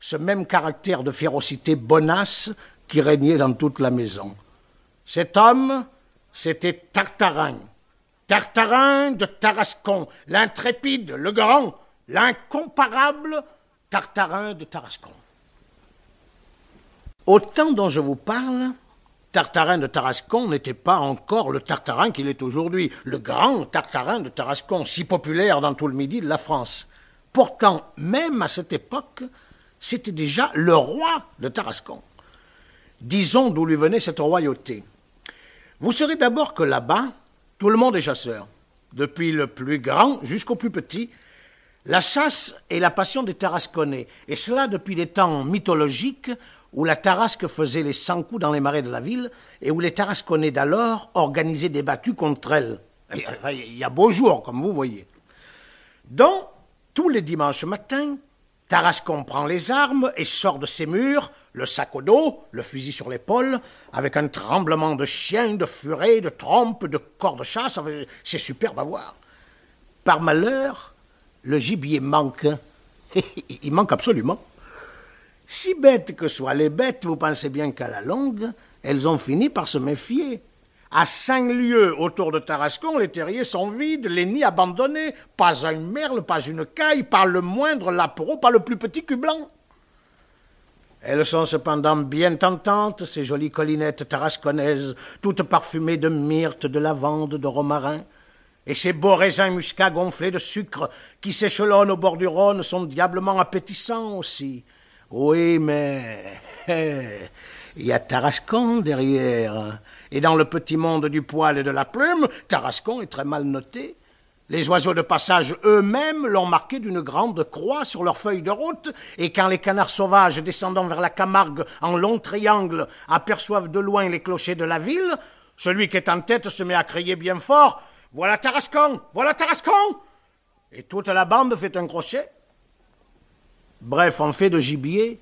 ce même caractère de férocité bonasse qui régnait dans toute la maison. Cet homme, c'était Tartarin. Tartarin de Tarascon, l'intrépide, le grand, l'incomparable Tartarin de Tarascon. Au temps dont je vous parle, Tartarin de Tarascon n'était pas encore le Tartarin qu'il est aujourd'hui, le grand Tartarin de Tarascon, si populaire dans tout le midi de la France. Pourtant, même à cette époque, c'était déjà le roi de Tarascon. Disons d'où lui venait cette royauté. Vous saurez d'abord que là-bas, tout le monde est chasseur, depuis le plus grand jusqu'au plus petit. La chasse est la passion des Tarasconnais, et cela depuis des temps mythologiques où la Tarasque faisait les cent coups dans les marais de la ville et où les Tarasconnais d'alors organisaient des battues contre elle. Il y a beau jour, comme vous voyez. Donc, tous les dimanches matins, Tarascon prend les armes et sort de ses murs, le sac au dos, le fusil sur l'épaule, avec un tremblement de chien, de furet, de trompe, de corps de chasse. C'est superbe à voir. Par malheur, le gibier manque. Il manque absolument. Si bêtes que soient les bêtes, vous pensez bien qu'à la longue, elles ont fini par se méfier. À cinq lieues autour de Tarascon, les terriers sont vides, les nids abandonnés, pas un merle, pas une caille, pas le moindre lapereau, pas le plus petit cul blanc. Elles sont cependant bien tentantes, ces jolies collinettes tarasconnaises, toutes parfumées de myrte, de lavande, de romarin. Et ces beaux raisins muscats gonflés de sucre qui s'échelonnent au bord du Rhône sont diablement appétissants aussi. Oui, mais il y a Tarascon derrière. Et dans le petit monde du poil et de la plume, Tarascon est très mal noté. Les oiseaux de passage eux-mêmes l'ont marqué d'une grande croix sur leur feuille de route, et quand les canards sauvages descendant vers la Camargue en long triangle aperçoivent de loin les clochers de la ville, celui qui est en tête se met à crier bien fort Voilà Tarascon Voilà Tarascon Et toute la bande fait un crochet. Bref, en fait de gibier,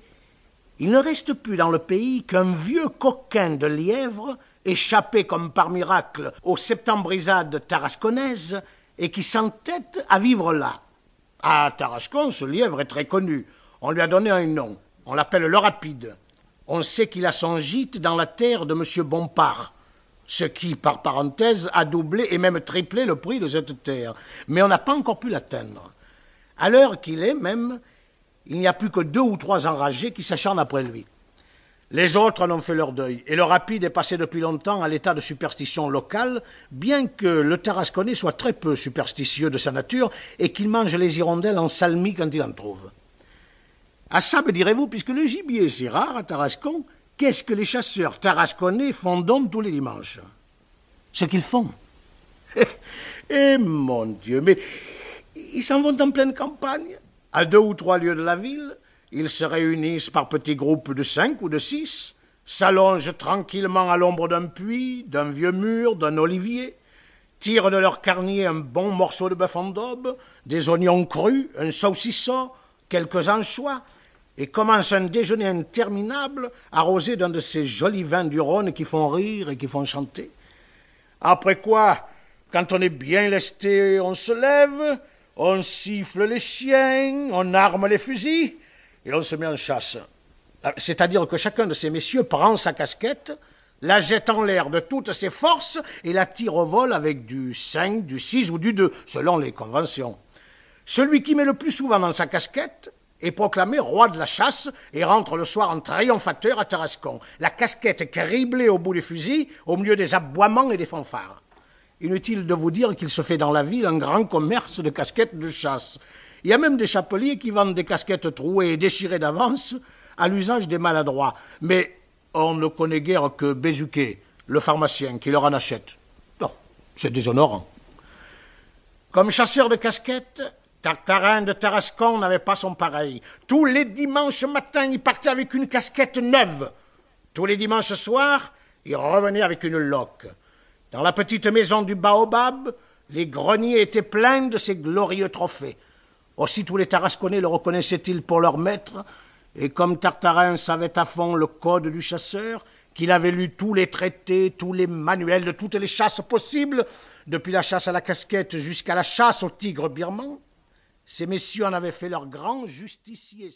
il ne reste plus dans le pays qu'un vieux coquin de lièvre échappé comme par miracle aux septembrisades tarasconnaises et qui s'entête à vivre là. À Tarascon, ce lièvre est très connu. On lui a donné un nom. On l'appelle le rapide. On sait qu'il a son gîte dans la terre de M. Bompard, ce qui, par parenthèse, a doublé et même triplé le prix de cette terre. Mais on n'a pas encore pu l'atteindre. À l'heure qu'il est même, il n'y a plus que deux ou trois enragés qui s'acharnent après lui. Les autres en ont fait leur deuil, et le rapide est passé depuis longtemps à l'état de superstition locale, bien que le Tarasconnais soit très peu superstitieux de sa nature et qu'il mange les hirondelles en salmi quand il en trouve. À ça, me direz-vous, puisque le gibier est si rare à Tarascon, qu'est-ce que les chasseurs tarasconnais font donc tous les dimanches? Ce qu'ils font. Eh mon Dieu, mais ils s'en vont en pleine campagne, à deux ou trois lieues de la ville, ils se réunissent par petits groupes de cinq ou de six, s'allongent tranquillement à l'ombre d'un puits, d'un vieux mur, d'un olivier, tirent de leur carnier un bon morceau de bœuf en daube, des oignons crus, un saucisson, quelques anchois, et commencent un déjeuner interminable arrosé d'un de ces jolis vins du Rhône qui font rire et qui font chanter. Après quoi, quand on est bien lesté, on se lève, on siffle les chiens, on arme les fusils, et on se met en chasse. C'est-à-dire que chacun de ces messieurs prend sa casquette, la jette en l'air de toutes ses forces et la tire au vol avec du 5, du 6 ou du 2, selon les conventions. Celui qui met le plus souvent dans sa casquette est proclamé roi de la chasse et rentre le soir en triomphateur à Tarascon, la casquette criblée au bout du fusil, au milieu des aboiements et des fanfares. Inutile de vous dire qu'il se fait dans la ville un grand commerce de casquettes de chasse. Il y a même des chapeliers qui vendent des casquettes trouées et déchirées d'avance à l'usage des maladroits. Mais on ne connaît guère que Bézuquet, le pharmacien, qui leur en achète. Non, c'est déshonorant. Comme chasseur de casquettes, Tartarin de Tarascon n'avait pas son pareil. Tous les dimanches matins, il partait avec une casquette neuve. Tous les dimanches soirs, il revenait avec une loque. Dans la petite maison du Baobab, les greniers étaient pleins de ces glorieux trophées. Aussi tous les Tarasconnais le reconnaissaient-ils pour leur maître, et comme Tartarin savait à fond le code du chasseur, qu'il avait lu tous les traités, tous les manuels de toutes les chasses possibles, depuis la chasse à la casquette jusqu'à la chasse au tigre birman, ces messieurs en avaient fait leur grand justicier.